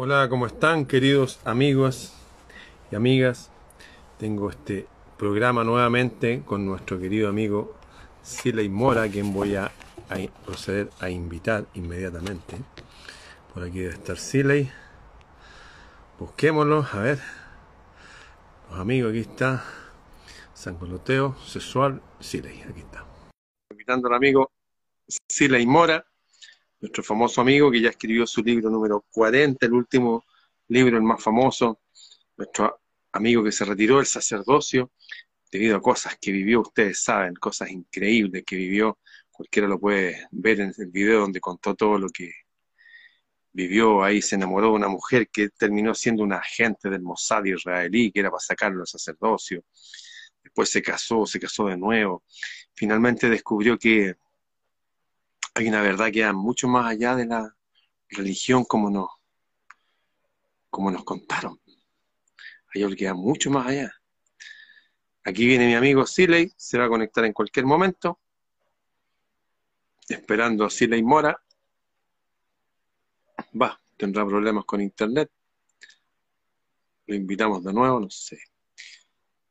Hola, ¿cómo están queridos amigos y amigas? Tengo este programa nuevamente con nuestro querido amigo Siley Mora, quien voy a, proceder a invitar inmediatamente. Por aquí debe estar Siley. Busquémoslo, a ver. Los amigos, aquí está. Sancoloteo Sexual Siley, aquí está. Invitando al amigo Siley Mora nuestro famoso amigo que ya escribió su libro número 40, el último libro, el más famoso, nuestro amigo que se retiró del sacerdocio debido a cosas que vivió, ustedes saben, cosas increíbles que vivió, cualquiera lo puede ver en el video donde contó todo lo que vivió. Ahí, se enamoró de una mujer que terminó siendo una agente del Mossad israelí, que era para sacarlo del sacerdocio, después se casó, se casó de nuevo, finalmente descubrió que hay una verdad que va mucho más allá de la religión como nos, como nos contaron. Hay algo que va mucho más allá. Aquí viene mi amigo Siley, se va a conectar en cualquier momento, esperando a Siley Mora. Va, tendrá problemas con internet. Lo invitamos de nuevo, no sé.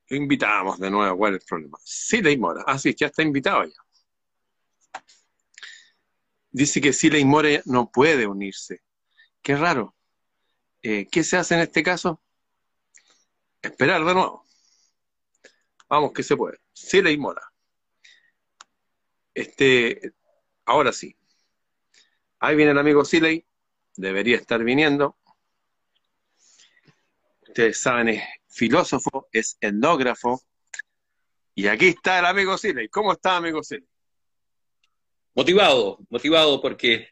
Lo invitamos de nuevo, ¿cuál es el problema? Siley Mora. Ah, sí, ya está invitado ya dice que Siley More no puede unirse. Qué raro. Eh, ¿Qué se hace en este caso? Esperar de nuevo. Vamos, que se puede. Siley Mora. Este, ahora sí. Ahí viene el amigo Siley. Debería estar viniendo. Ustedes saben, es filósofo, es etnógrafo. Y aquí está el amigo Siley. ¿Cómo está, amigo Siley? Motivado, motivado porque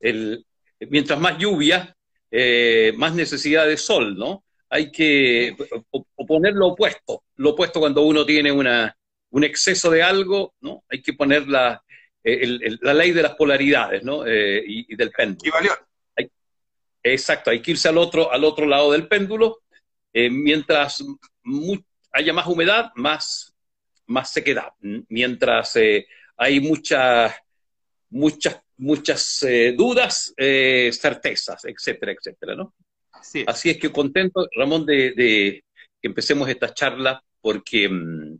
el, mientras más lluvia, eh, más necesidad de sol, ¿no? Hay que poner lo opuesto, lo opuesto cuando uno tiene una, un exceso de algo, ¿no? Hay que poner la, la ley de las polaridades, ¿no? Eh, y, del péndulo. Hay, exacto, hay que irse al otro, al otro lado del péndulo. Eh, mientras haya más humedad, más, más sequedad. Mientras hay mucha muchas, muchas eh, dudas, eh, certezas, etcétera, etcétera, ¿no? Así es. que contento, Ramón, de, que empecemos esta charla, porque mm,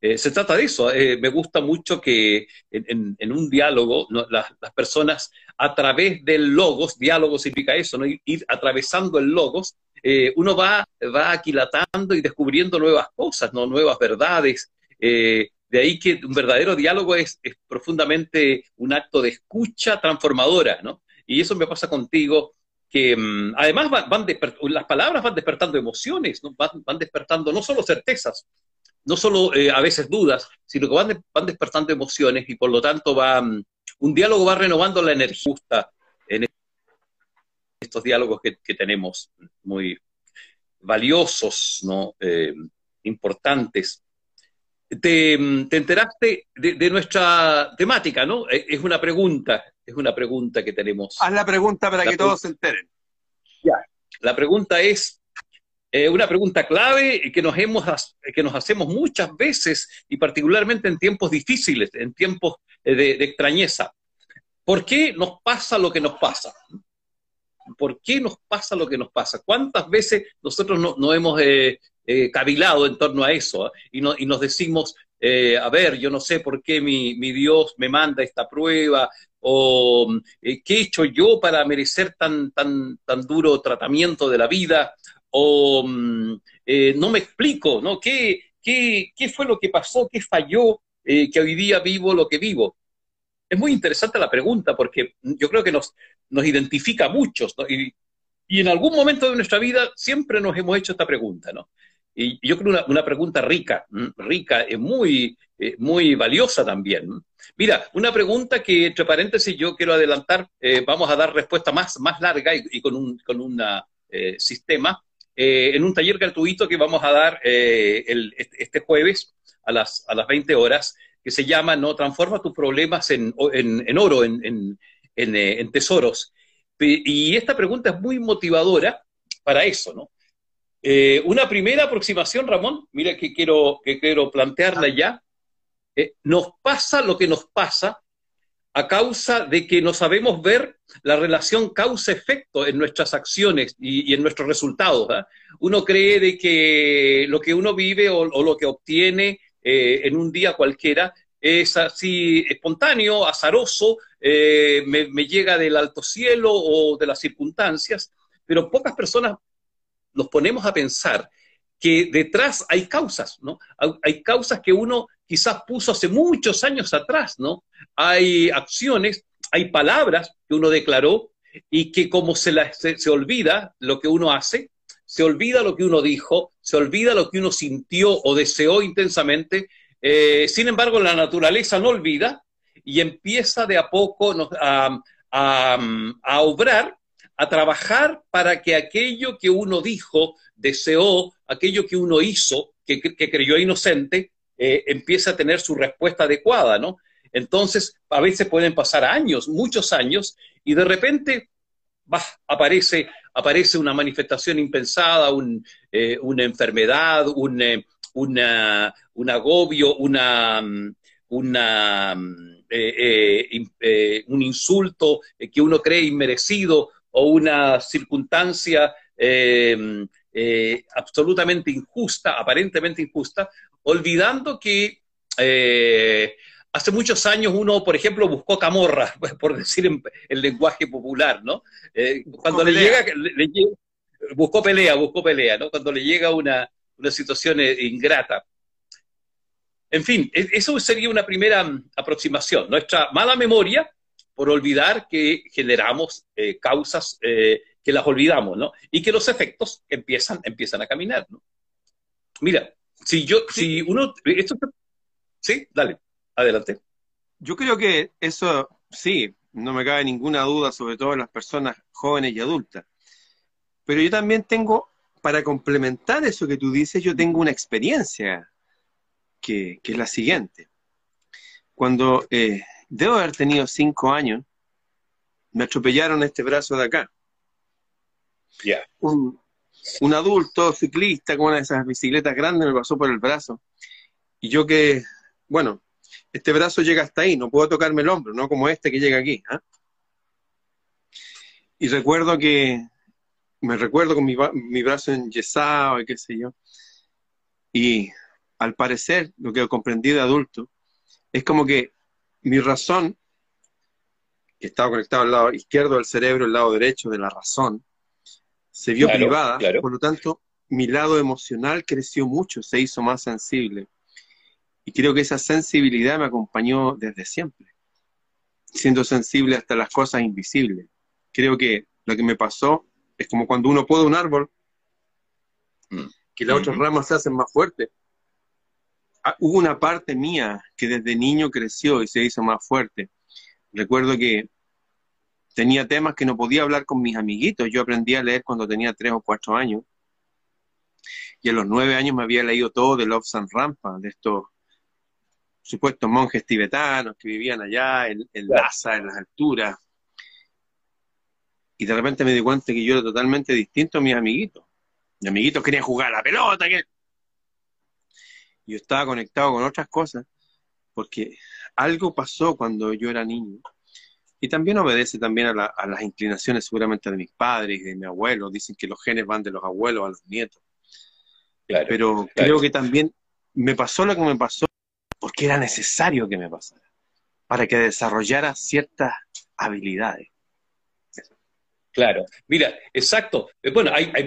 eh, se trata de eso. me gusta mucho que en, un diálogo las, personas, a través del logos, diálogo significa eso, ¿no? ir, atravesando el logos, uno va, va aquilatando y descubriendo nuevas cosas, ¿no? nuevas verdades, de ahí que un verdadero diálogo es, profundamente un acto de escucha transformadora, ¿no? Y eso me pasa contigo, que mm, además van, las palabras van despertando emociones, ¿no? van, despertando no solo certezas, no solo eh, a veces dudas, sino que van, van despertando emociones y por lo tanto va, mm, un diálogo va renovando la energía en estos diálogos que, tenemos, muy valiosos, ¿no? Eh, importantes te, enteraste de, nuestra temática, ¿no? Eh, es una pregunta, es una pregunta que tenemos. Haz la pregunta para que todos se enteren. Ya, la pregunta es eh, una pregunta clave que nos, hemos, que nos hacemos muchas veces y particularmente en tiempos difíciles, en tiempos eh, de, extrañeza. ¿Por qué nos pasa lo que nos pasa? ¿Por qué nos pasa lo que nos pasa? ¿Cuántas veces nosotros no, hemos eh, cavilado en torno a eso ¿eh? y, nos decimos, eh, a ver, yo no sé por qué mi, Dios me manda esta prueba o qué he hecho yo para merecer tan, tan, tan duro tratamiento de la vida o mm, no me explico, ¿no? ¿Qué, ¿Qué, fue lo que pasó? ¿Qué falló que hoy día vivo lo que vivo? Es muy interesante la pregunta porque yo creo que nos, nos identifica a muchos, y, y en algún momento de nuestra vida siempre nos hemos hecho esta pregunta, ¿no? Y yo creo una, una pregunta rica, rica, y muy, eh, muy valiosa también. Mira, una pregunta que, entre paréntesis, yo quiero adelantar, eh, vamos a dar respuesta más, más larga y, con un con una, eh, sistema en un taller gratuito que vamos a dar el, este, este jueves a las, a las 20 horas, que se llama ¿no? Transforma tus problemas en, en, en oro, en, en, en tesoros. Y esta pregunta es muy motivadora para eso, ¿no? Eh, una primera aproximación, Ramón, mira que quiero, que quiero plantearla ya. Eh, nos pasa lo que nos pasa a causa de que no sabemos ver la relación causa-efecto en nuestras acciones y, en nuestros resultados. ¿ah? Uno cree de que lo que uno vive o, lo que obtiene eh, en un día cualquiera es así espontáneo, azaroso, eh, me, llega del alto cielo o de las circunstancias, pero pocas personas nos ponemos a pensar que detrás hay causas, ¿no? Hay causas que uno quizás puso hace muchos años atrás, ¿no? Hay acciones, hay palabras que uno declaró y que como se, se, olvida lo que uno hace, se olvida lo que uno dijo, se olvida lo que uno sintió o deseó intensamente, eh, sin embargo la naturaleza no olvida y empieza de a poco a, a obrar a trabajar para que aquello que uno dijo, deseó, aquello que uno hizo, que, creyó inocente, eh, empiece a tener su respuesta adecuada, ¿no? Entonces, a veces pueden pasar años, muchos años, y de repente aparece, aparece una manifestación impensada, eh, una enfermedad, un, eh, un agobio, una, una, un insulto que uno cree inmerecido, o una circunstancia eh, eh, absolutamente injusta, aparentemente injusta, olvidando que eh, hace muchos años uno, por ejemplo, buscó camorra, por decir en el lenguaje popular, ¿no? cuando le llega, buscó pelea, buscó pelea, ¿no? Cuando le llega una, una situación ingrata. En fin, e, eso sería una primera mm, aproximación. Nuestra mala memoria por olvidar que generamos eh, causas eh, que las olvidamos, ¿no? Y que los efectos empiezan, empiezan a caminar, ¿no? Mira, si yo, si uno, esto, sí, dale, adelante. Yo creo que eso, sí, no me cabe ninguna duda, sobre todo en las personas jóvenes y adultas. Pero yo también tengo, para complementar eso que tú dices, yo tengo una experiencia que, que es la siguiente. Cuando eh, debo haber tenido cinco años, me atropellaron este brazo de acá. Un, adulto ciclista con una de esas bicicletas grandes me pasó por el brazo. Y yo que, bueno, este brazo llega hasta ahí, no puedo tocarme el hombro, no como este que llega aquí. ¿ah? Y recuerdo que, me recuerdo con mi, mi brazo enyesado y qué sé yo. Y al parecer, lo que he comprendido de adulto, es como que mi razón, que estaba conectado al lado izquierdo del cerebro, el lado derecho de la razón, se vio privada, por lo tanto, mi lado emocional creció mucho, se hizo más sensible. Y creo que esa sensibilidad me acompañó desde siempre, siendo sensible hasta las cosas invisibles. Creo que lo que me pasó es como cuando uno poda un árbol, mm. que las otras ramas se hacen más fuertes. Ah, hubo una parte mía que desde niño creció y se hizo más fuerte. Recuerdo que tenía temas que no podía hablar con mis amiguitos. Yo aprendí a leer cuando tenía tres o cuatro años. Y a los nueve años me había leído todo de Love San Rampa, de estos supuestos monjes tibetanos que vivían allá en, en Lhasa, en las alturas. Y de repente me di cuenta que yo era totalmente distinto a mis amiguitos. Mis amiguitos querían jugar a la pelota, que yo estaba conectado con otras cosas, porque algo pasó cuando yo era niño. Y también obedece también a, las inclinaciones seguramente de mis padres y de mi abuelo. Dicen que los genes van de los abuelos a los nietos. Pero creo que también me pasó lo que me pasó porque era necesario que me pasara, para que desarrollara ciertas habilidades. Claro, mira, exacto. Eh, bueno, hay, hay,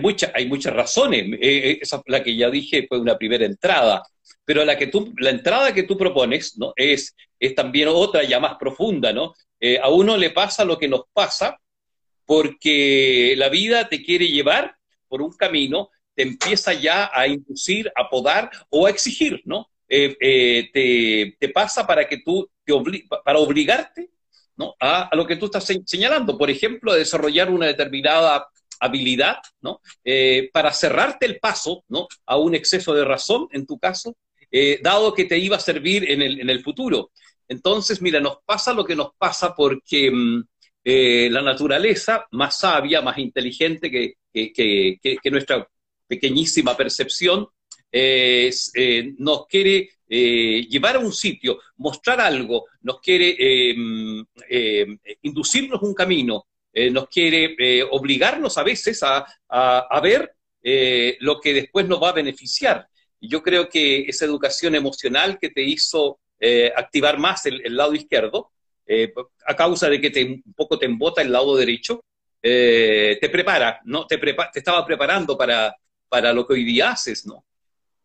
muchas razones. Eh, eh, esa, la que ya dije fue una primera entrada, pero la, que tú, la entrada que tú propones ¿no? es, es también otra ya más profunda. ¿no? a uno le pasa lo que nos pasa porque la vida te quiere llevar por un camino, te empieza ya a inducir, a podar o a exigir, ¿no? Te, te, pasa para que tú, te para obligarte ¿no? a, lo que tú estás señalando, por ejemplo, a desarrollar una determinada habilidad, ¿no? Eh, para cerrarte el paso, ¿no? A un exceso de razón, en tu caso, eh, dado que te iba a servir en el, en el, futuro. Entonces, mira, nos pasa lo que nos pasa porque mm, eh, la naturaleza, más sabia, más inteligente que, que, que, que nuestra pequeñísima percepción, nos quiere llevar a un sitio, mostrar algo, nos quiere em, inducirnos un camino, nos quiere obligarnos a veces a, a ver lo que después nos va a beneficiar. Y yo creo que esa educación emocional que te hizo eh, activar más el, lado izquierdo, eh, a causa de que te, un poco te embota el lado derecho, eh, te prepara, ¿no? Te, te estaba preparando para, para lo que hoy día haces, ¿no?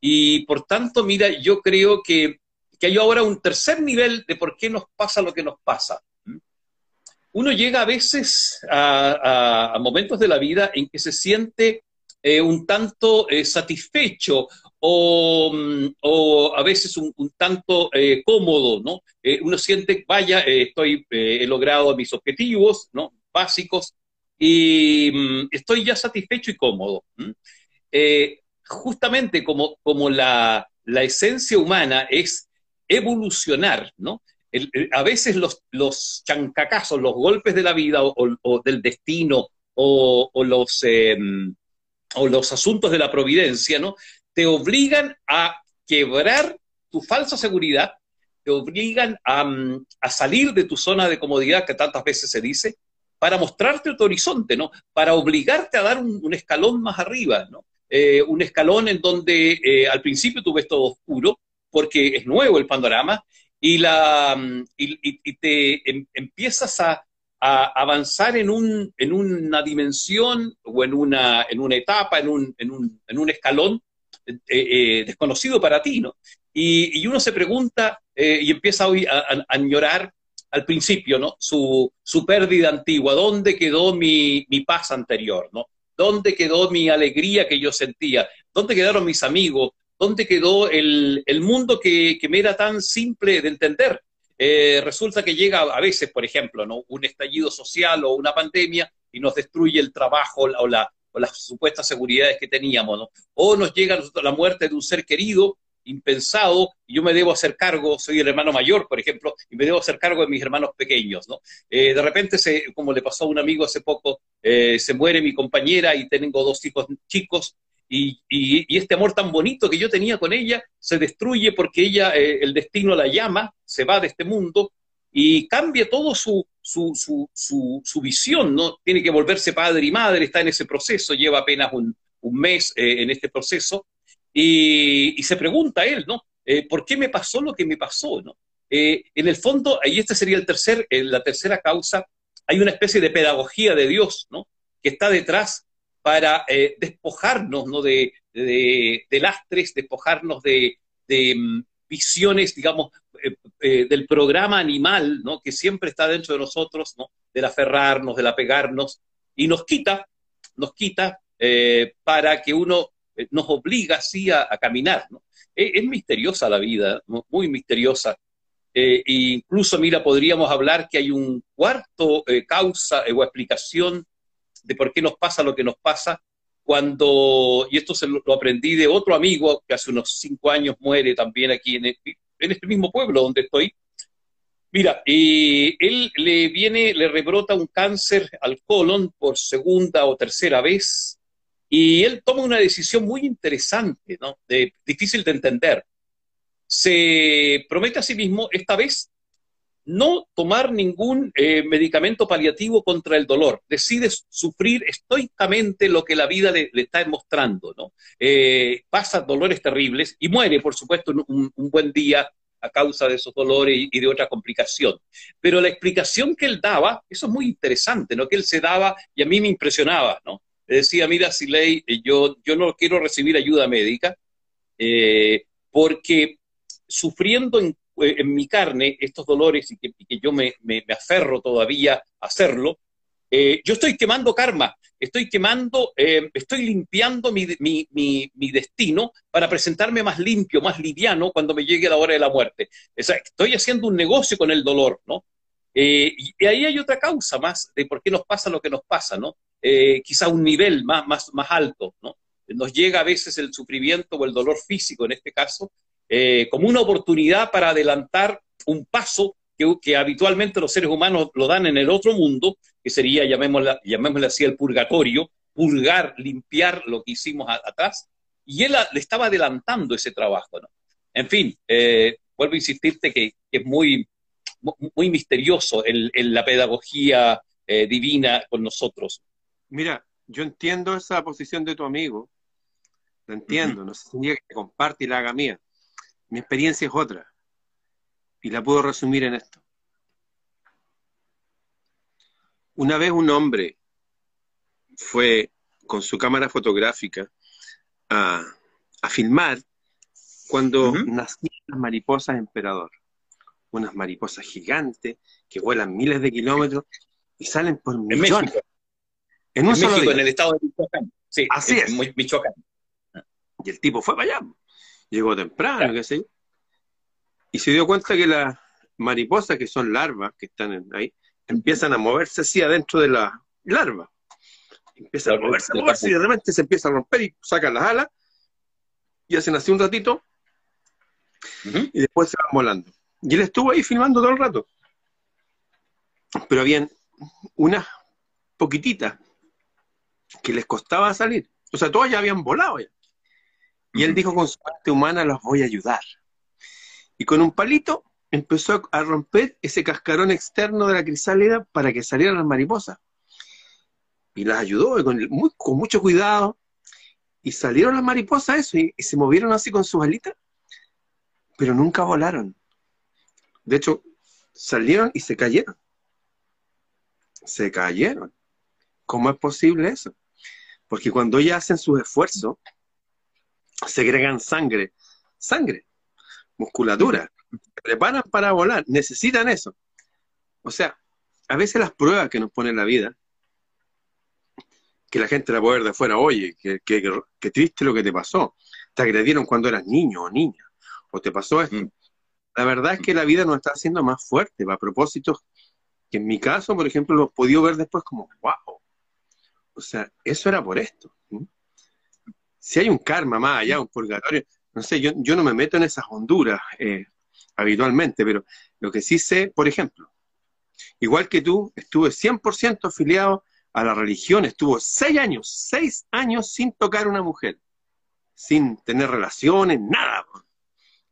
Y por tanto, mira, yo creo que, que hay ahora un tercer nivel de por qué nos pasa lo que nos pasa. Uno llega a veces a, a, momentos de la vida en que se siente un tanto satisfecho Mm, o, a veces un, tanto eh, cómodo, ¿no? Eh, uno siente, vaya, eh, estoy, he logrado mis objetivos, ¿no? Básicos y mm, estoy ya satisfecho y cómodo. Justamente como, como la, la, esencia humana es evolucionar, ¿no? a veces los, los chancacazos, los golpes de la vida o, del destino o, los, em, o los asuntos de la providencia, ¿no? te obligan a quebrar tu falsa seguridad, te obligan mm, a, salir de tu zona de comodidad que tantas veces se dice, para mostrarte tu horizonte, ¿no? Para obligarte a dar un, escalón más arriba, ¿no? Eh, un escalón en donde eh, al principio tú ves todo oscuro, porque es nuevo el panorama, y, la, mm, y, te em, empiezas a, avanzar en, un, en una dimensión o en una, en una etapa, en un, en un, en un escalón eh, desconocido para ti, ¿no? Y, uno se pregunta y empieza hoy a, a, añorar al principio, ¿no? Su, pérdida antigua, ¿dónde quedó mi, paz anterior, ¿no? ¿Dónde quedó mi alegría que yo sentía? ¿Dónde quedaron mis amigos? ¿Dónde quedó el, mundo que, me era tan simple de entender? resulta que llega a veces, por ejemplo, ¿no? un estallido social o una pandemia y nos destruye el trabajo o la, o las supuestas seguridades que teníamos. O nos llega la muerte de un ser querido, impensado, y yo me debo hacer cargo, soy el hermano mayor, por ejemplo, y me debo hacer cargo de mis hermanos pequeños, ¿no? Eh, de repente, se, como le pasó a un amigo hace poco, eh, se muere mi compañera y tengo dos hijos chicos, y, este amor tan bonito que yo tenía con ella se destruye porque ella, eh, el destino la llama, se va de este mundo, y cambia todo su, su, su, su, visión, ¿no? Tiene que volverse padre y madre, está en ese proceso, lleva apenas un, un mes eh, en este proceso, y, y, se pregunta él, ¿no? Eh, ¿Por qué me pasó lo que me pasó, ¿no? Eh, en el fondo, y esta sería el tercer, la tercera causa, hay una especie de pedagogía de Dios, ¿no? Que está detrás para despojarnos, ¿no? De, de, lastres, despojarnos de, de mm, visiones, digamos, eh, eh, del programa animal, ¿no? Que siempre está dentro de nosotros, ¿no? Del aferrarnos, del apegarnos, y nos quita, nos quita eh, para que uno nos obliga así a, caminar, ¿no? Es, misteriosa la vida, muy misteriosa. e incluso, mira, podríamos hablar que hay un cuarto causa o explicación de por qué nos pasa lo que nos pasa, cuando, y esto se lo, aprendí de otro amigo que hace unos cinco años muere también aquí en, este mismo pueblo donde estoy. Mira, él le viene, le rebrota un cáncer al colon por segunda o tercera vez, y él toma una decisión muy interesante, ¿no? Difícil de entender. Se promete a sí mismo, esta vez, no tomar ningún eh, medicamento paliativo contra el dolor. Decide sufrir estoicamente lo que la vida le, está mostrando, ¿no? Eh, pasa dolores terribles y muere, por supuesto, un, un, buen día a causa de esos dolores y, de otra complicación. Pero la explicación que él daba, eso es muy interesante, ¿no? Que él se daba y a mí me impresionaba, ¿no? Decía, mira, Siley, eh, yo, yo no quiero recibir ayuda médica porque sufriendo en eh, en mi carne estos dolores y que, yo me, aferro todavía a hacerlo, eh, yo estoy quemando karma, estoy quemando, eh, estoy limpiando mi, destino para presentarme más limpio, más liviano cuando me llegue la hora de la muerte. estoy haciendo un negocio con el dolor, ¿no? y ahí hay otra causa más de por qué nos pasa lo que nos pasa, ¿no? Quizá un nivel más, más, más alto, ¿no? Nos llega a veces el sufrimiento o el dolor físico, en este caso, eh, como una oportunidad para adelantar un paso que, habitualmente los seres humanos lo dan en el otro mundo, que sería, llamémosle, llamémosle así, el purgatorio, purgar, limpiar lo que hicimos atrás. y él le estaba adelantando ese trabajo. ¿no? En fin, eh, vuelvo a insistirte que, es muy, muy misterioso en, la pedagogía eh, divina con nosotros. Mira, yo entiendo esa posición de tu amigo, lo entiendo, no sé si que comparte y la haga mía. Mi experiencia es otra, y la puedo resumir en esto. Una vez un hombre fue con su cámara fotográfica a, filmar cuando nacían las mariposas emperador. Unas mariposas gigantes que vuelan miles de kilómetros y salen por millones. En México. En, un México, en el estado de Michoacán. Sí, Así es. Michoacán. Y el tipo fue para allá. Llegó temprano, qué sé yo. Y se dio cuenta que las mariposas, que son larvas que están ahí, empiezan a moverse así adentro de la larva. Empiezan a moverse, a moverse y de repente se empieza a romper y sacan las alas y hacen así un ratito y después se van volando. Y él estuvo ahí filmando todo el rato. Pero habían unas poquititas que les costaba salir. O sea, todas ya habían volado ya. Y él dijo, con su parte humana los voy a ayudar. Y con un palito empezó a romper ese cascarón externo de la crisálida para que salieran las mariposas. Y las ayudó con, mucho cuidado. Y salieron las mariposas eso, y, se movieron así con sus alitas, pero nunca volaron. De hecho, salieron y se cayeron. Se cayeron. ¿Cómo es posible eso? Porque cuando ellas hacen sus esfuerzos, segregan sangre, sangre, musculatura, se preparan para volar, necesitan eso. O sea, a veces las pruebas que nos pone la vida, que la gente la puede ver de fuera, oye, que, triste lo que te pasó, te agredieron cuando eras niño o niña, o te pasó esto. Mm. La verdad es que la vida nos está haciendo más fuerte, a propósitos que en mi caso, por ejemplo, lo he podido ver después como, wow, o sea, eso era por esto. Si hay un karma más allá, un purgatorio, no sé, yo, yo no me meto en esas honduras eh, habitualmente, pero lo que sí sé, por ejemplo, igual que tú, estuve 100% afiliado a la religión, estuvo seis años, seis años sin tocar una mujer, sin tener relaciones, nada.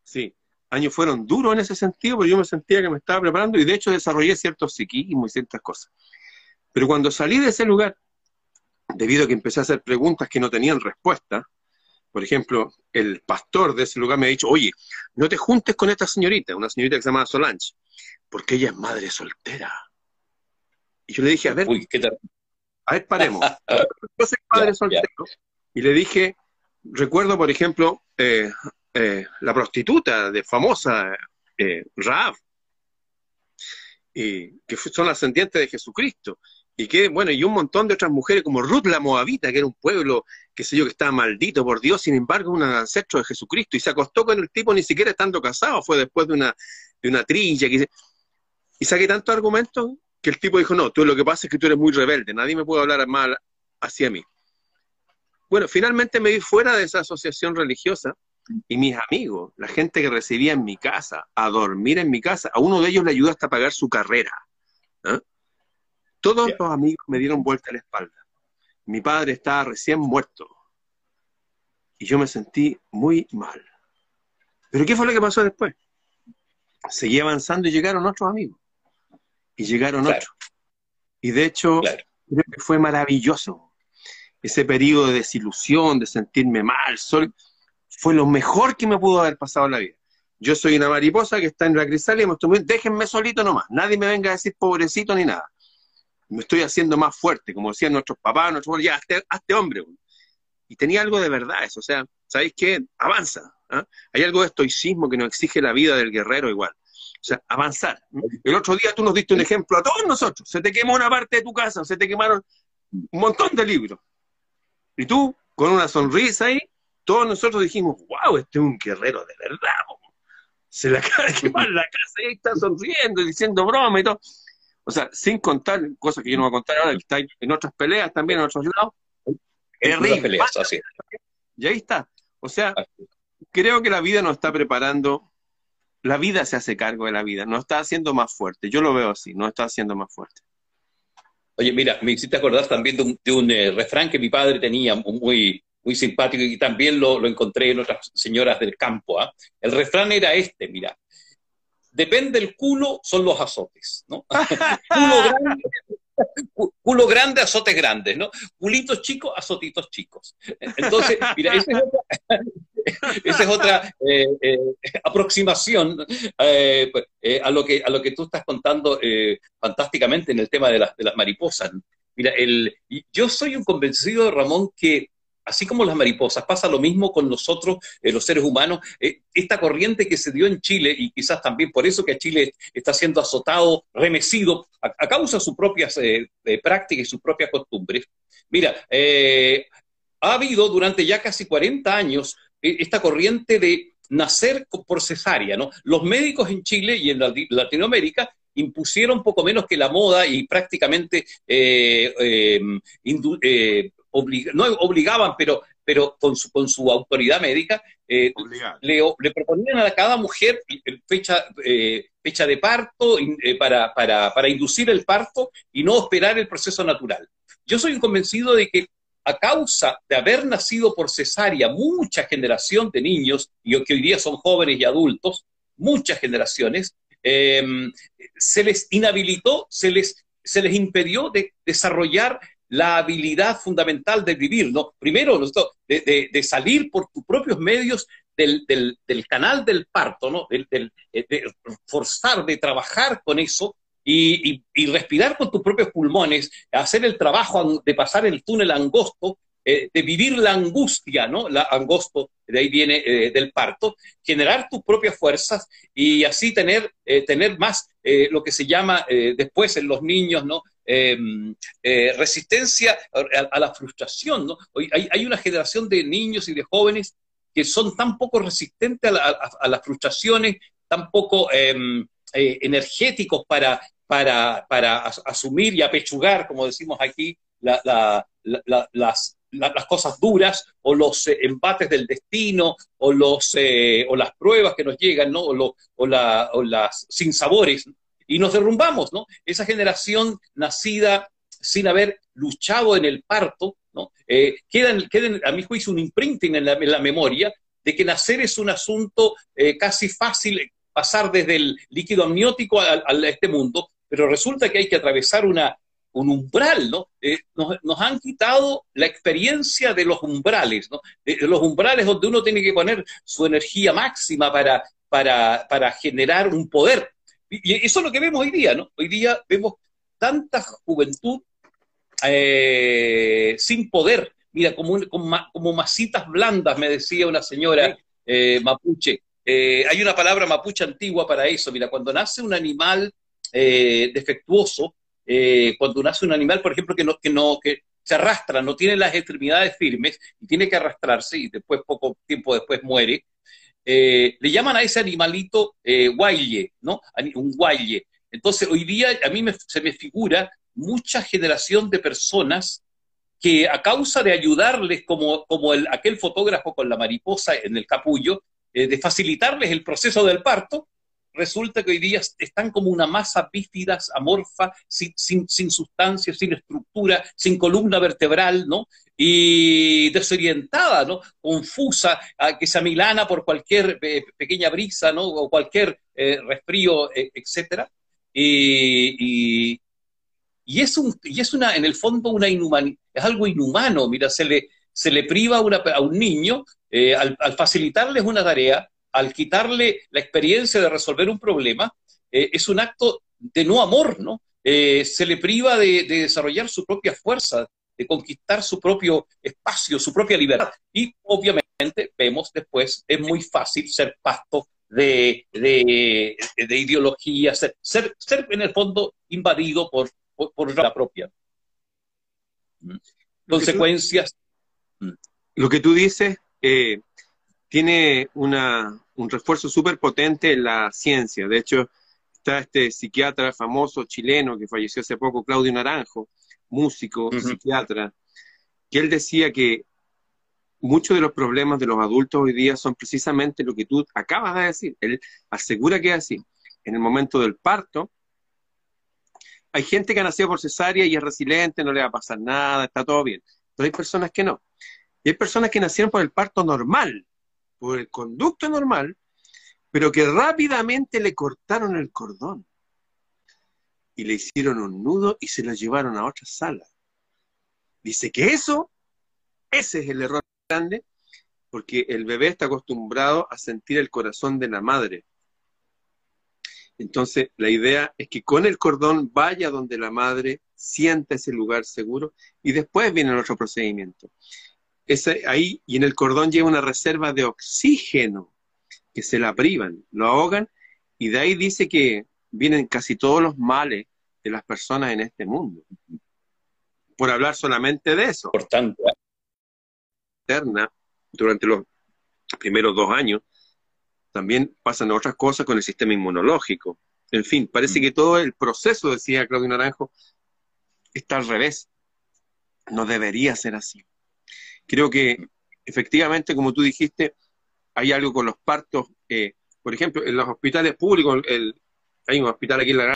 Sí, años fueron duros en ese sentido, pero yo me sentía que me estaba preparando y de hecho desarrollé cierto psiquismo y ciertas cosas. Pero cuando salí de ese lugar, debido a que empecé a hacer preguntas que no tenían respuesta, por ejemplo, el pastor de ese lugar me ha dicho, oye, no te juntes con esta señorita, una señorita que se llama Solange, porque ella es madre soltera. Y yo le dije, a ver, a ver, paremos. yo soy padre soltero. Y le dije, recuerdo, por ejemplo, eh, eh, la prostituta de famosa eh, Raab, y que son las ascendientes de Jesucristo y que, bueno, y un montón de otras mujeres como Ruth la Moabita, que era un pueblo, qué sé yo, que estaba maldito por Dios, sin embargo, un ancestro de Jesucristo, y se acostó con el tipo ni siquiera estando casado, fue después de una, de una trilla, y saqué tantos argumentos que el tipo dijo, no, tú lo que pasa es que tú eres muy rebelde, nadie me puede hablar mal hacia mí. Bueno, finalmente me vi fuera de esa asociación religiosa, y mis amigos, la gente que recibía en mi casa, a dormir en mi casa, a uno de ellos le ayudó hasta pagar su carrera. ¿eh? Todos los amigos me dieron vuelta a la espalda. Mi padre estaba recién muerto. Y yo me sentí muy mal. Pero ¿qué fue lo que pasó después? Seguí avanzando y llegaron otros amigos. Y llegaron otros. Y de hecho, creo que fue maravilloso. Ese periodo de desilusión, de sentirme mal, fue lo mejor que me pudo haber pasado en la vida. Yo soy una mariposa que está en la crisálida y me estoy déjenme solito nomás. Nadie me venga a decir pobrecito ni nada me estoy haciendo más fuerte, como decían nuestros papás, nuestros ya, hazte, hombre. Y tenía algo de verdad eso, o sea, ¿sabéis qué? Avanza. ¿ah? Hay algo de estoicismo que nos exige la vida del guerrero igual. O sea, avanzar. El otro día tú nos diste un ejemplo a todos nosotros. Se te quemó una parte de tu casa, se te quemaron un montón de libros. Y tú, con una sonrisa ahí, todos nosotros dijimos, wow, este es un guerrero de verdad. Se le acaba de quemar la casa y está sonriendo, diciendo broma y todo. O sea, sin contar cosas que yo no voy a contar ahora, que está en otras peleas también, en otros lados. Terrible. Peleas, así. Y ahí está. O sea, creo que la vida nos está preparando, la vida se hace cargo de la vida, nos está haciendo más fuerte. Yo lo veo así, nos está haciendo más fuerte. Oye, mira, me hiciste acordar también de un, de un eh, refrán que mi padre tenía muy, muy simpático y también lo, encontré en otras señoras del campo. ¿ah? El refrán era este, mira, depende del culo, son los azotes, ¿no? culo, grande, azotes grandes, ¿no? Culitos chicos, azotitos chicos. Entonces, mira, esa es otra, eh, eh, aproximación eh, pues, a, lo que, a lo que tú estás contando fantásticamente en el tema de, de las mariposas. Mira, el, yo soy un convencido, Ramón, que así como las mariposas, pasa lo mismo con nosotros, eh, los seres humanos. Eh, esta corriente que se dio en Chile, y quizás también por eso que Chile está siendo azotado, remecido, a, causa de sus propias eh, prácticas y sus propias costumbres. Mira, ha habido durante ya casi 40 años esta corriente de nacer por cesárea, ¿no? Los médicos en Chile y en Latinoamérica impusieron poco menos que la moda y prácticamente no obligaban, pero, pero con, su, con su autoridad médica, eh, le, le, proponían a cada mujer fecha, eh, fecha de parto eh, para, para, para inducir el parto y no esperar el proceso natural. Yo soy convencido de que a causa de haber nacido por cesárea mucha generación de niños, y que hoy día son jóvenes y adultos, muchas generaciones, se les inhabilitó, se les, se les impidió de desarrollar la habilidad fundamental de vivir, ¿no? Primero, de, de, salir por tus propios medios del, del, canal del parto, ¿no? Del, eh, de forzar, de trabajar con eso y, y, respirar con tus propios pulmones, hacer el trabajo de pasar el túnel angosto, eh, de vivir la angustia, ¿no? La angosto, de ahí viene eh, del parto, generar tus propias fuerzas y así tener, tener más lo que se llama después en los niños, ¿no? Em, eh, resistencia a, la frustración. ¿no? Hay, una generación de niños y de jóvenes que son tan poco resistentes a, las frustraciones, tan poco em, eh, energéticos para, para, para asumir y apechugar, como decimos aquí, las, las cosas duras o los eh, embates del destino o, los, o las pruebas que nos llegan, ¿no? o, o, o las sinsabores y nos derrumbamos, ¿no? Esa generación nacida sin haber luchado en el parto, ¿no? Eh, queda, a mi juicio, un imprinting en la, memoria de que nacer es un asunto eh, casi fácil, pasar desde el líquido amniótico a, este mundo, pero resulta que hay que atravesar una, un umbral, ¿no? Eh, nos, han quitado la experiencia de los umbrales, ¿no? Los umbrales donde uno tiene que poner su energía máxima para, para, para generar un poder. Y eso es lo que vemos hoy día, ¿no? Hoy día vemos tanta juventud eh, sin poder. Mira, como, como, masitas blandas, me decía una señora eh, mapuche. Eh, hay una palabra mapuche antigua para eso. Mira, cuando nace un animal defectuoso, cuando nace un animal, por ejemplo, que no, que no, que se arrastra, no tiene las extremidades firmes y tiene que arrastrarse y después, poco tiempo después, muere, eh, le llaman a ese animalito eh, guaye, ¿no? Un guaye. Entonces, hoy día a mí se me figura mucha generación de personas que a causa de ayudarles, como, como el, aquel fotógrafo con la mariposa en el capullo, eh, de facilitarles el proceso del parto, resulta que hoy día están como una masa bífida, amorfa, sin, sin, sustancia, sin estructura, sin columna vertebral, ¿no? Y desorientada, ¿no? Confusa, que se amilana por cualquier eh, pequeña brisa, ¿no? O cualquier eh, resfrío, eh, etcétera. Y, y, es un, y es una, en el fondo, una es algo inhumano, mira, se le, se le priva a, un niño al, al facilitarles una tarea, al quitarle la experiencia de resolver un problema, eh, es un acto de no amor, ¿no? Eh, se le priva de, desarrollar su propia fuerza, de conquistar su propio espacio, su propia libertad. Y obviamente vemos después, es muy fácil ser pasto de, de, ideología, ser, ser, en el fondo invadido por, por, la propia. Consecuencias. Lo que tú dices, eh, tiene una, un refuerzo súper potente en la ciencia. De hecho, está este psiquiatra famoso chileno que falleció hace poco, Claudio Naranjo, músico, psiquiatra, que él decía que muchos de los problemas de los adultos hoy día son precisamente lo que tú acabas de decir. Él asegura que es así. En el momento del parto, hay gente que ha nacido por cesárea y es resiliente, no le va a pasar nada, está todo bien. Pero hay personas que no. Y hay personas que nacieron por el parto normal, por el conducto normal, pero que rápidamente le cortaron el cordón y le hicieron un nudo y se lo llevaron a otra sala. Dice que eso, ese es el error grande, porque el bebé está acostumbrado a sentir el corazón de la madre. Entonces, la idea es que con el cordón vaya donde la madre sienta ese lugar seguro y después viene el otro procedimiento. Ese, ahí, y en el cordón lleva una reserva de oxígeno que se la privan, lo ahogan, y de ahí dice que vienen casi todos los males de las personas en este mundo. Por hablar solamente de eso. Por tanto. Durante los primeros dos años, también pasan otras cosas con el sistema inmunológico. En fin, parece mm. que todo el proceso, decía Claudio Naranjo, está al revés. No debería ser así. Creo que efectivamente, como tú dijiste, hay algo con los partos. Eh, por ejemplo, en los hospitales públicos, hay un hospital aquí en La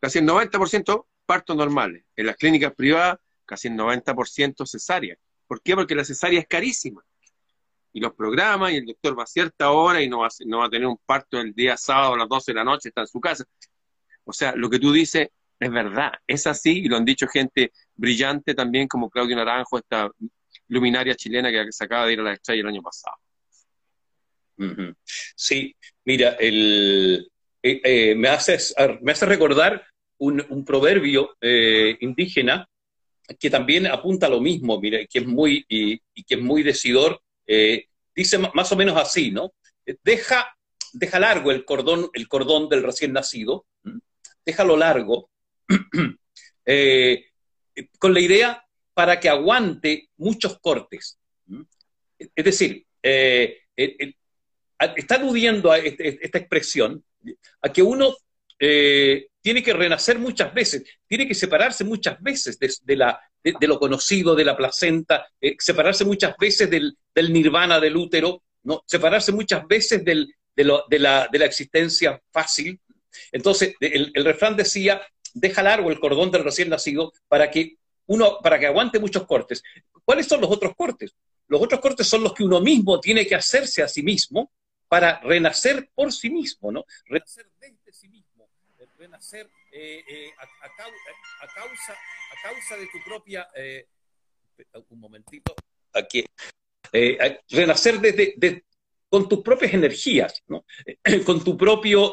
casi el 90% partos normales. En las clínicas privadas, casi el 90% cesárea. ¿Por qué? Porque la cesárea es carísima. Y los programas, y el doctor va a cierta hora y no va a, no va a tener un parto el día sábado a las 12 de la noche, está en su casa. O sea, lo que tú dices es verdad, es así, y lo han dicho gente brillante también, como Claudio Naranjo, esta luminaria chilena que se acaba de ir a la estrella el año pasado. Sí, mira, eh, eh, me, hace, me hace recordar un, proverbio eh, indígena que también apunta a lo mismo, mira, que es muy, y, que es muy decidor. dice más o menos así, ¿no? Deja, deja largo el cordón, el cordón del recién nacido, déjalo largo, con la idea para que aguante muchos cortes. Es decir, está aludiendo a este, esta expresión, a que uno eh, tiene que renacer muchas veces, tiene que separarse muchas veces de, lo conocido, de la placenta, eh, separarse muchas veces del, nirvana del útero, ¿no? separarse muchas veces de, la, existencia fácil. Entonces, el, refrán decía, deja largo el cordón del recién nacido para que uno, para que aguante muchos cortes. ¿Cuáles son los otros cortes? Los otros cortes son los que uno mismo tiene que hacerse a sí mismo para renacer por sí mismo, ¿no? Renacer desde sí mismo, eh, renacer eh, eh, a, causa, a causa de tu propia... un momentito, aquí. renacer desde, con tus propias energías, ¿no? con tu propio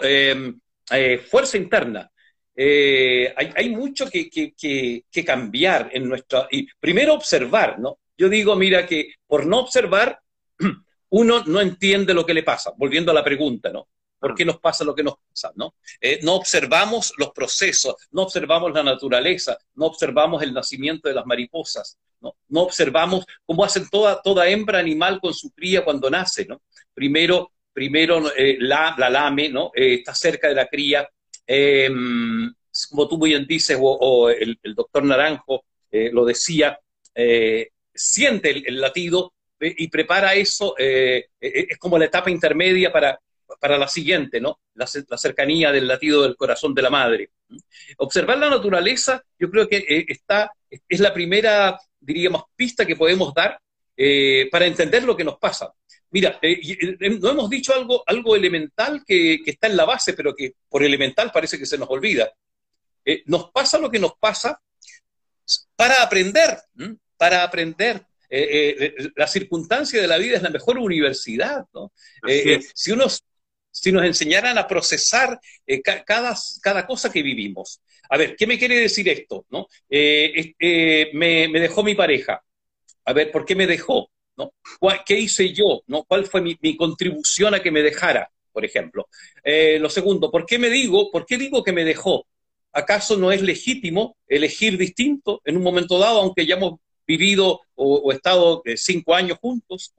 fuerza interna. Hay, hay, mucho que, que, que, cambiar en nuestra... Y primero observar, ¿no? Yo digo, mira, que por no observar uno no entiende lo que le pasa. Volviendo a la pregunta, ¿no? ¿Por qué nos pasa lo que nos pasa? ¿no? Eh, no observamos los procesos, no observamos la naturaleza, no observamos el nacimiento de las mariposas, no, no observamos cómo hacen toda, toda hembra animal con su cría cuando nace. ¿no? Primero, primero eh, la, la, lame, ¿no? Eh, está cerca de la cría, em, como tú muy bien dices, o, el, doctor Naranjo lo decía, siente el latido, y prepara eso, eh, eh, es como la etapa intermedia para, para la siguiente, ¿no? La, cercanía del latido del corazón de la madre. Observar la naturaleza, yo creo que eh, está, es la primera, diríamos, pista que podemos dar para entender lo que nos pasa. Mira, no hemos dicho algo, algo elemental que, que, está en la base, pero que por elemental parece que se nos olvida. nos pasa lo que nos pasa para aprender, para aprender, eh, eh, la circunstancia de la vida es la mejor universidad, ¿no? Eh, si, nos enseñaran a procesar cada, cada cosa que vivimos. A ver, ¿qué me quiere decir esto? ¿no? Me, me, dejó mi pareja. A ver, ¿por qué me dejó? ¿No? ¿Qué hice yo? ¿no? ¿Cuál fue mi, mi contribución a que me dejara, por ejemplo? lo segundo, ¿por qué me digo, por qué digo que me dejó? ¿Acaso no es legítimo elegir distinto en un momento dado, aunque ya hemos vivido o, estado eh, cinco años juntos.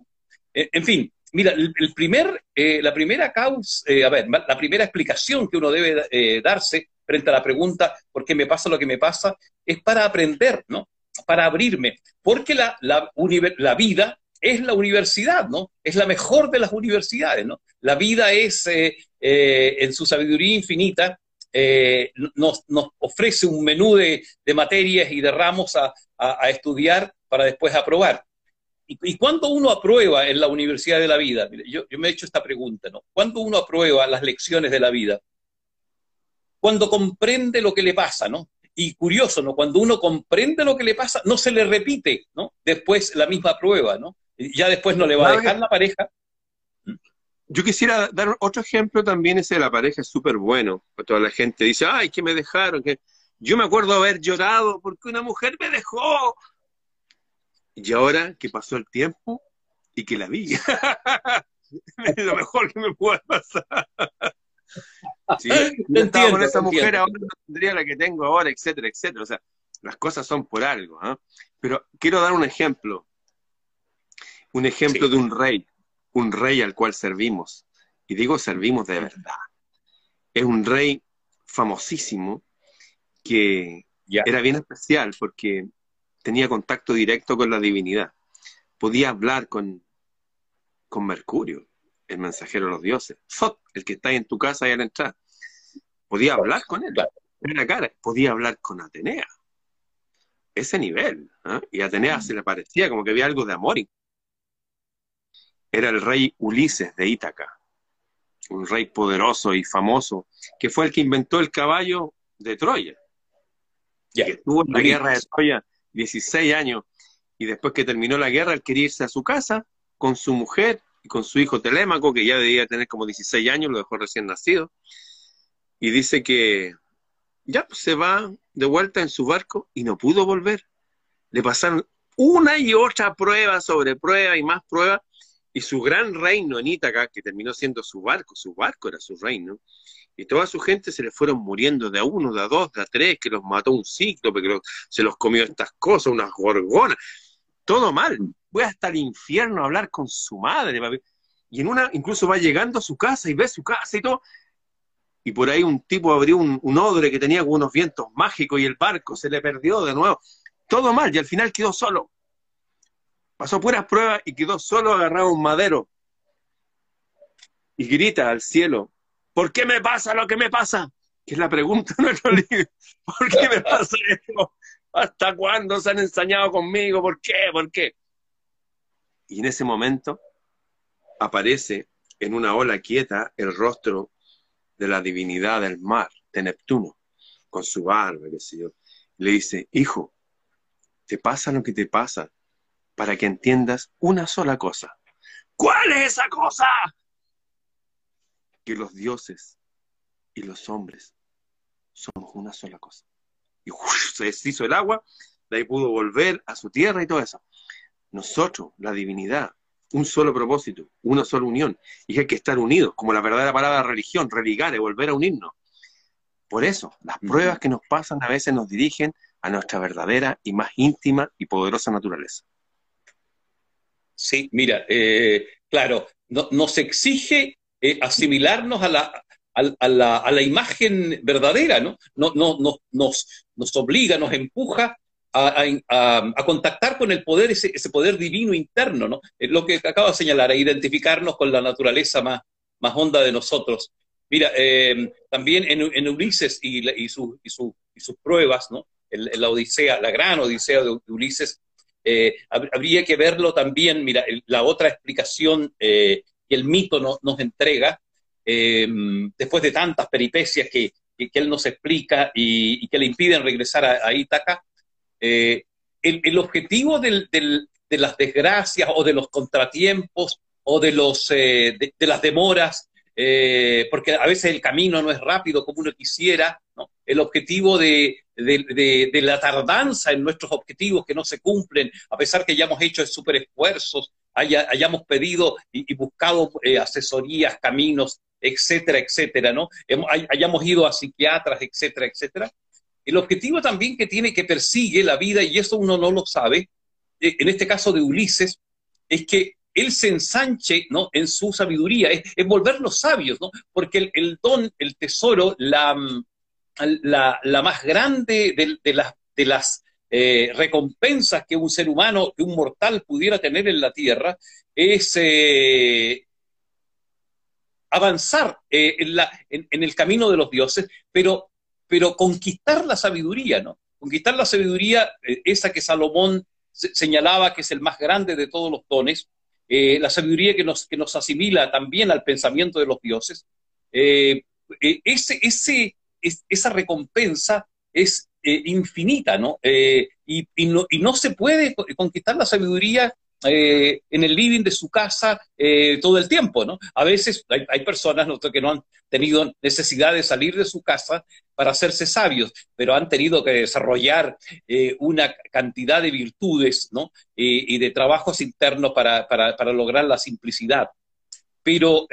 Eh, en fin, mira, el, primer, eh, la primera causa, a ver, la primera explicación que uno debe darse frente a la pregunta ¿por qué me pasa lo que me pasa? es para aprender, ¿no? Para abrirme, porque la, la vida es la universidad, ¿no? Es la mejor de las universidades, ¿no? La vida es, en su sabiduría infinita, nos, nos, ofrece un menú de, materias y de ramos a, estudiar para después aprobar. y, cuando uno aprueba en la Universidad de la Vida, yo, yo me he hecho esta pregunta, ¿no? ¿Cuándo uno aprueba las lecciones de la vida? Cuando comprende lo que le pasa, ¿no? Y curioso, ¿no? Cuando uno comprende lo que le pasa, no se le repite, ¿no? Después la misma prueba, ¿no? Ya después no le va a dejar la pareja. Yo quisiera dar otro ejemplo también, ese de la pareja es súper bueno. Toda la gente dice, ay, que me dejaron, que yo me acuerdo haber llorado porque una mujer me dejó. Y ahora que pasó el tiempo y que la vi, es lo mejor que me puede pasar. Si estaba con esa mujer, ahora no tendría la que tengo ahora, etcétera, etcétera. O sea, las cosas son por algo. ¿ah? Pero quiero dar un ejemplo. Un ejemplo de un rey. Un rey al cual servimos. Y digo servimos de verdad. Es un rey famosísimo que era bien especial porque tenía contacto directo con la divinidad. Podía hablar con, con Mercurio, el mensajero de los dioses. Sot, el que está en tu casa y al entrar. Podía hablar con él. En la cara. Podía hablar con Atenea. Ese nivel. ¿ah? Y Atenea se le parecía como que había algo de amor. Era el rey Ulises de Ítaca. Un rey poderoso y famoso, que fue el que inventó el caballo de Troya. Que estuvo en la guerra de Troya 16 años. Y después que terminó la guerra, él quería irse a su casa con su mujer y con su hijo Telémaco, que ya debía tener como 16 años, lo dejó recién nacido, y dice que ya pues, se va de vuelta en su barco y no pudo volver. Le pasaron una y otra prueba sobre prueba y más pruebas, y su gran reino en Ítaca, que terminó siendo su barco, su barco era su reino, y toda su gente se le fueron muriendo de a uno, de a dos, de a tres, que los mató un ciclo, que se los comió estas cosas, unas gorgonas, todo mal voy hasta el infierno a hablar con su madre. Y en una, incluso va llegando a su casa y ve su casa y todo. Y por ahí un tipo abrió un, odre que tenía unos vientos mágicos y el barco se le perdió de nuevo. Todo mal y al final quedó solo. Pasó puras pruebas y quedó solo agarrado a un madero. Y grita al cielo, ¿por qué me pasa lo que me pasa? Que es la pregunta de nuestro libro. ¿Por qué me pasa esto? ¿Hasta cuándo se han ensañado conmigo? ¿Por qué? ¿Por qué? Y en ese momento aparece en una ola quieta el rostro de la divinidad del mar, de Neptuno, con su barba, qué sé yo. Le dice, hijo, te pasa lo que te pasa para que entiendas una sola cosa. ¿Cuál es esa cosa? Que los dioses y los hombres somos una sola cosa. Y se deshizo el agua, de ahí pudo volver a su tierra y todo eso nosotros, la divinidad, un solo propósito, una sola unión, y hay que estar unidos, como la verdadera palabra religión, religar, volver a unirnos. Por eso, las pruebas que nos pasan a veces nos dirigen a nuestra verdadera y más íntima y poderosa naturaleza. Sí, mira, eh, claro, nos exige eh, asimilarnos a la, a, la, a, la, imagen verdadera, ¿no? no, no nos, nos obliga, nos empuja a, contactar con el poder, ese, poder divino interno, ¿no? Lo que acabo de señalar, a identificarnos con la naturaleza más, más honda de nosotros. Mira, eh, también en, Ulises y, y, sus pruebas, ¿no? la Odisea, la gran Odisea de, Ulises, eh, habría que verlo también, mira, la otra explicación eh, que el mito nos entrega, después de tantas peripecias que, él nos explica y, que le impiden regresar a Ítaca, eh, el, objetivo de las desgracias o de los contratiempos o de, los, de, las demoras, porque a veces el camino no es rápido como uno quisiera, el objetivo de, la tardanza en nuestros objetivos que no se cumplen, a pesar que hayamos hecho super esfuerzos, hayamos pedido y, buscado asesorías, caminos, etcétera, etcétera, ¿no? hayamos ido a psiquiatras, etcétera, etcétera, el objetivo también que tiene, que persigue la vida, y eso uno no lo sabe, eh, en este caso de Ulises, es que él se ensanche ¿no? en su sabiduría, es, volverlos sabios, ¿no? porque el, don, el tesoro, la, mm, la, más grande de, las, de las eh, recompensas que un ser humano, que un mortal pudiera tener en la tierra, es eh, avanzar en, la, en, el camino de los dioses, pero pero conquistar la sabiduría, ¿no? Conquistar la sabiduría, eh, esa que Salomón señalaba que es el más grande de todos los dones, eh, la sabiduría que nos, que nos asimila también al pensamiento de los dioses, eh, eh, ese, esa recompensa es infinita, ¿no? Y, ¿no? y no se puede conquistar la sabiduría eh, en el living de su casa eh, todo el tiempo, ¿no? A veces hay, personas que no han tenido necesidad de salir de su casa para hacerse sabios, pero han tenido que desarrollar eh, una cantidad de virtudes, ¿no? y de trabajos internos para, lograr la simplicidad. Pero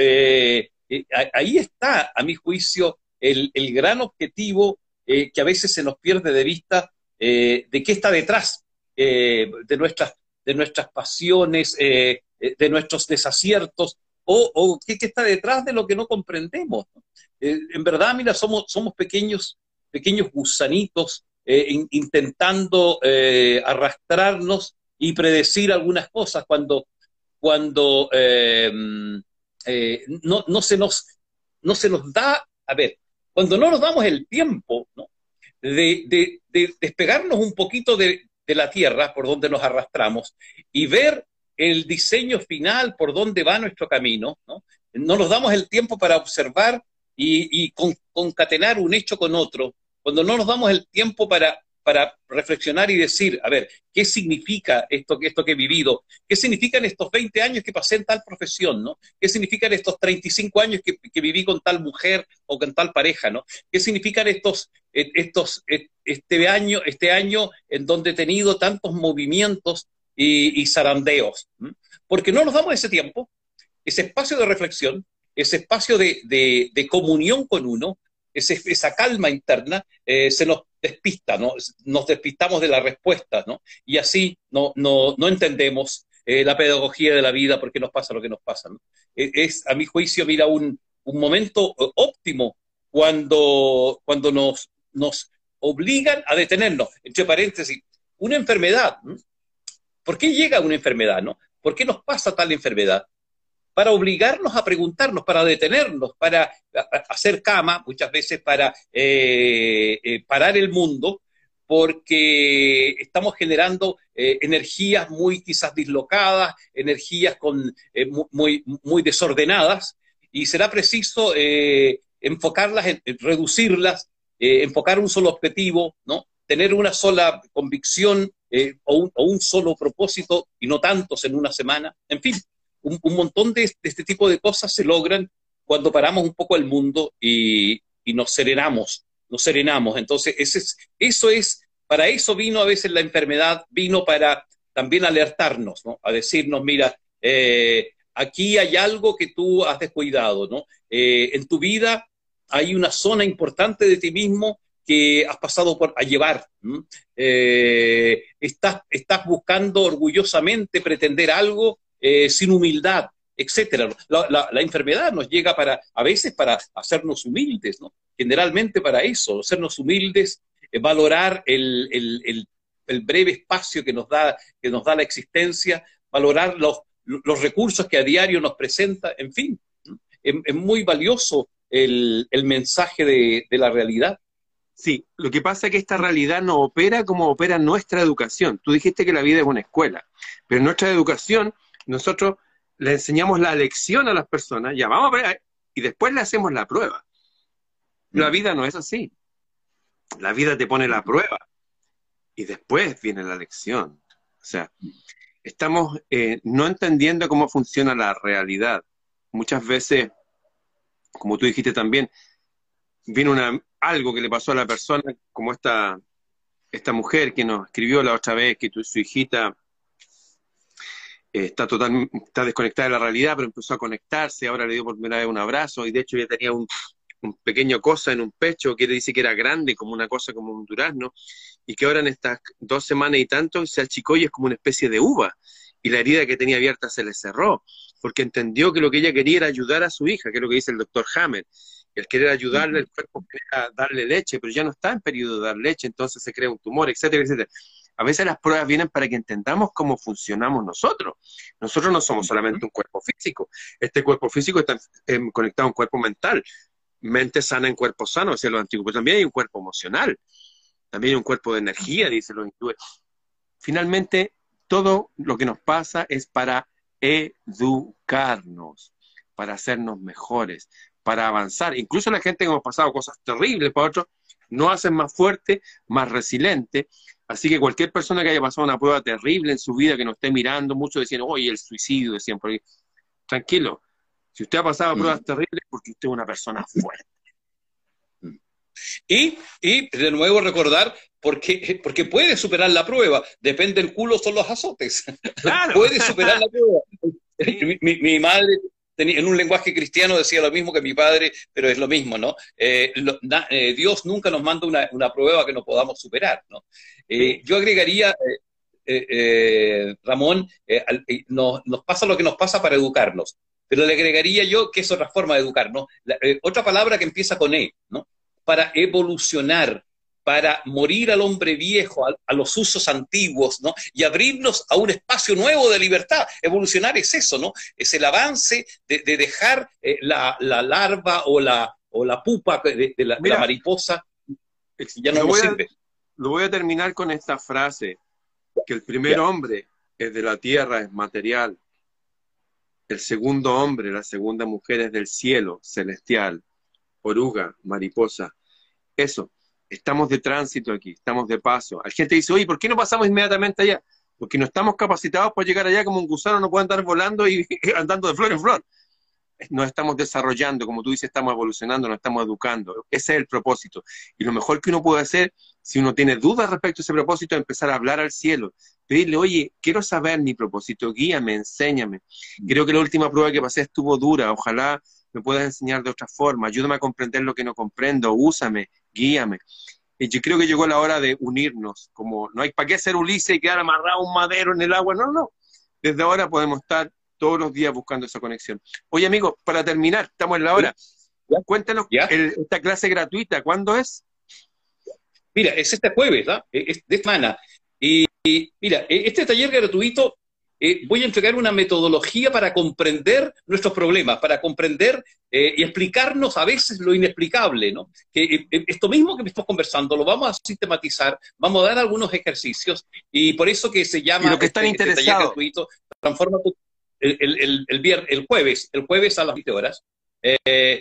ahí está, a mi juicio, el, gran objetivo que a veces se nos pierde de vista de qué está detrás de nuestras de nuestras pasiones, eh, eh, de nuestros desaciertos, o, qué, está detrás de lo que no comprendemos. Eh, en verdad, mira, somos, somos pequeños, pequeños gusanitos intentando arrastrarnos y predecir algunas cosas cuando, cuando no, no, se nos, no se nos da, a ver, cuando no nos damos el tiempo de, de despegarnos un poquito de, la tierra por donde nos arrastramos y ver el diseño final por donde va nuestro camino, ¿no? nos damos el tiempo para observar y, concatenar un hecho con otro, cuando no nos damos el tiempo para para reflexionar y decir, a ver, ¿qué significa esto, esto que he vivido? ¿Qué significan estos 20 años que pasé en tal profesión? ¿no? ¿Qué significan estos 35 años que, viví con tal mujer o con tal pareja? ¿no? ¿Qué significan estos, eh, estos, eh, este, año, este año en donde he tenido tantos movimientos y, zarandeos? Porque no nos damos ese tiempo, ese espacio de reflexión, ese espacio de, de comunión con uno, esa calma interna, eh, se nos despista, ¿no? Nos despistamos de la respuesta, ¿no? Y así no, no, no entendemos eh, la pedagogía de la vida, por qué nos pasa lo que nos pasa, e, Es, a mi juicio, mira, un, un momento óptimo cuando, cuando nos, nos obligan a detenernos. Entre paréntesis, una enfermedad. ¿Por qué llega una enfermedad, no? ¿Por qué nos pasa tal enfermedad? Para obligarnos a preguntarnos, para detenernos, para hacer cama, muchas veces para eh, eh, parar el mundo, porque estamos generando eh, energías muy quizás dislocadas, energías con, muy, muy desordenadas, y será preciso enfocarlas, reducirlas, enfocar un solo objetivo, ¿no? tener una sola convicción o un solo propósito y no tantos en una semana, en fin, un, montón de, este tipo de cosas se logran cuando paramos un poco el mundo y, nos serenamos, nos serenamos. Entonces, ese eso es, para eso vino a veces la enfermedad, vino para también alertarnos, ¿no? A decirnos, mira, eh, aquí hay algo que tú has descuidado, ¿no? Eh, en tu vida hay una zona importante de ti mismo que has pasado por, a llevar. Eh, estás, estás buscando orgullosamente pretender algo eh, sin humildad, etcétera. La, enfermedad nos llega para, a veces para hacernos humildes, ¿no? Generalmente para eso, hacernos humildes, eh, valorar el, breve espacio que nos da, que nos da la existencia, valorar los, recursos que a diario nos presenta, en fin, es, muy valioso el, mensaje de, de la realidad. Sí, lo que pasa es que esta realidad no opera como opera nuestra educación. Tú dijiste que la vida es una escuela, pero nuestra educación nosotros le enseñamos la lección a las personas, ya vamos a ver, y después le hacemos la prueba. La mm. vida no es así. La vida te pone la prueba y después viene la lección. O sea, estamos eh, no entendiendo cómo funciona la realidad. Muchas veces, como tú dijiste también, viene una, algo que le pasó a la persona, como esta, esta mujer que nos escribió la otra vez que tu, su hijita eh, está total, está desconectada de la realidad, pero empezó a conectarse, ahora le dio por primera vez un abrazo, y de hecho ya tenía un, un pequeño cosa en un pecho que dice que era grande, como una cosa como un durazno, y que ahora en estas dos semanas y tanto se achicó y es como una especie de uva, y la herida que tenía abierta se le cerró, porque entendió que lo que ella quería era ayudar a su hija, que es lo que dice el doctor Hammer, el querer ayudarle, el cuerpo quería darle leche, pero ya no está en periodo de dar leche, entonces se crea un tumor, etcétera, etcétera. A veces las pruebas vienen para que entendamos cómo funcionamos nosotros. Nosotros no somos solamente un cuerpo físico. Este cuerpo físico está em, conectado a un cuerpo mental. Mente sana en cuerpo sano, decía los antiguos. Pero también hay un cuerpo emocional. También hay un cuerpo de energía, dice los hindúes. Finalmente, todo lo que nos pasa es para educarnos, para hacernos mejores, para avanzar. Incluso la gente que hemos pasado cosas terribles para otros, nos hacen más fuerte, más resiliente. Así que cualquier persona que haya pasado una prueba terrible en su vida, que nos esté mirando, mucho diciendo, oye, el suicidio, decían por ahí, tranquilo, si usted ha pasado mm. pruebas terribles, porque usted es una persona fuerte. Y, y de nuevo recordar, porque, porque puede superar la prueba, depende del culo, son los azotes. puede superar la prueba. Mi, madre en un lenguaje cristiano decía lo mismo que mi padre, pero es lo mismo, ¿no? Eh, eh, Dios nunca nos manda una, prueba que no podamos superar, ¿no? Eh, yo agregaría, Ramón, nos, nos, pasa lo que nos pasa para educarnos, pero le agregaría yo que es otra forma de educarnos. otra palabra que empieza con E, ¿no? para evolucionar, para morir al hombre viejo, a, los usos antiguos, ¿no? Y abrirnos a un espacio nuevo de libertad. Evolucionar es eso, ¿no? Es el avance de, dejar eh, la, larva o la, o la pupa de, la, mariposa. Ya no lo, voy A, lo voy a terminar con esta frase, que el primer hombre es de la tierra, es material. El segundo hombre, la segunda mujer es del cielo, celestial, oruga, mariposa eso. Estamos de tránsito aquí, estamos de paso. Hay gente que dice, oye, ¿por qué no pasamos inmediatamente allá? Porque no estamos capacitados para llegar allá como un gusano, no puede andar volando y andando de flor en flor. Nos estamos desarrollando, como tú dices, estamos evolucionando, nos estamos educando. Ese es el propósito. Y lo mejor que uno puede hacer, si uno tiene dudas respecto a ese propósito, es empezar a hablar al cielo. Pedirle, oye, quiero saber mi propósito, guíame, enséñame. Creo que la última prueba que pasé estuvo dura. Ojalá me puedas enseñar de otra forma, ayúdame a comprender lo que no comprendo, úsame, guíame. Y yo creo que llegó la hora de unirnos, como no hay para qué ser Ulises y quedar amarrado un madero en el agua, no, no. Desde ahora podemos estar todos los días buscando esa conexión. Oye, amigo, para terminar, estamos en la hora. Cuéntanos, esta clase gratuita, ¿cuándo es? Mira, es este jueves, ¿no? Es de semana. y mira, e, este taller gratuito eh, voy a entregar una metodología para comprender nuestros problemas, para comprender eh, y explicarnos a veces lo inexplicable, ¿no? Que eh, esto mismo que estás conversando lo vamos a sistematizar, vamos a dar algunos ejercicios y por eso que se llama... lo que están este, este gratuito, transforma tu, el, el, el, el, jueves, el jueves a las 20 horas,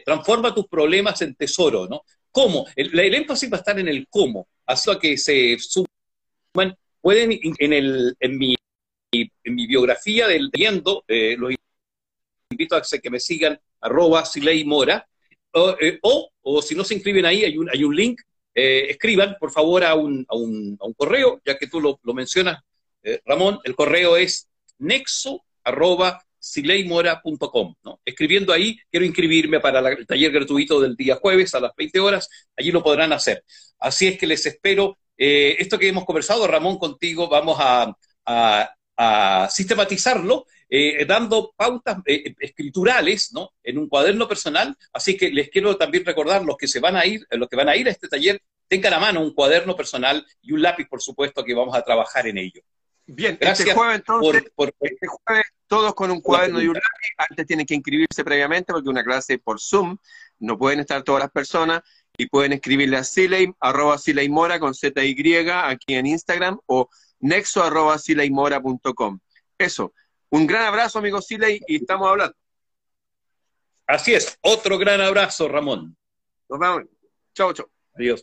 transforma tus problemas en tesoro, ¿no? ¿Cómo? El, énfasis va a estar en el cómo, hasta que se suman, pueden en, el, en mi en mi biografía del viendo, eh, los invito a que me sigan, arroba Siley Mora, eh, o, o, si no se inscriben ahí, hay un, hay un link, eh, escriban por favor a un, a, un, a un, correo, ya que tú lo, lo mencionas, Ramón, el correo es nexo arroba sileymora.com. ¿no? Escribiendo ahí, quiero inscribirme para el taller gratuito del día jueves a las 20 horas, allí lo podrán hacer. Así es que les espero. esto que hemos conversado, Ramón, contigo, vamos a sistematizarlo, eh, dando pautas eh, escriturales, ¿no? En un cuaderno personal. Así que les quiero también recordar los que se van a ir, los que van a ir a este taller, tengan a mano un cuaderno personal y un lápiz, por supuesto, que vamos a trabajar en ello. Bien, este Gracias este jueves entonces, este jueves todos con un cuaderno y un lápiz. Antes tienen que inscribirse previamente porque una clase por Zoom, no pueden estar todas las personas y pueden escribirle a Siley, arroba Mora con Z-Y aquí en Instagram o nexo.sileymora.com. Eso. Un gran abrazo, amigo Siley, y estamos hablando. Así es. Otro gran abrazo, Ramón. Nos vemos. Chao, chao. Adiós.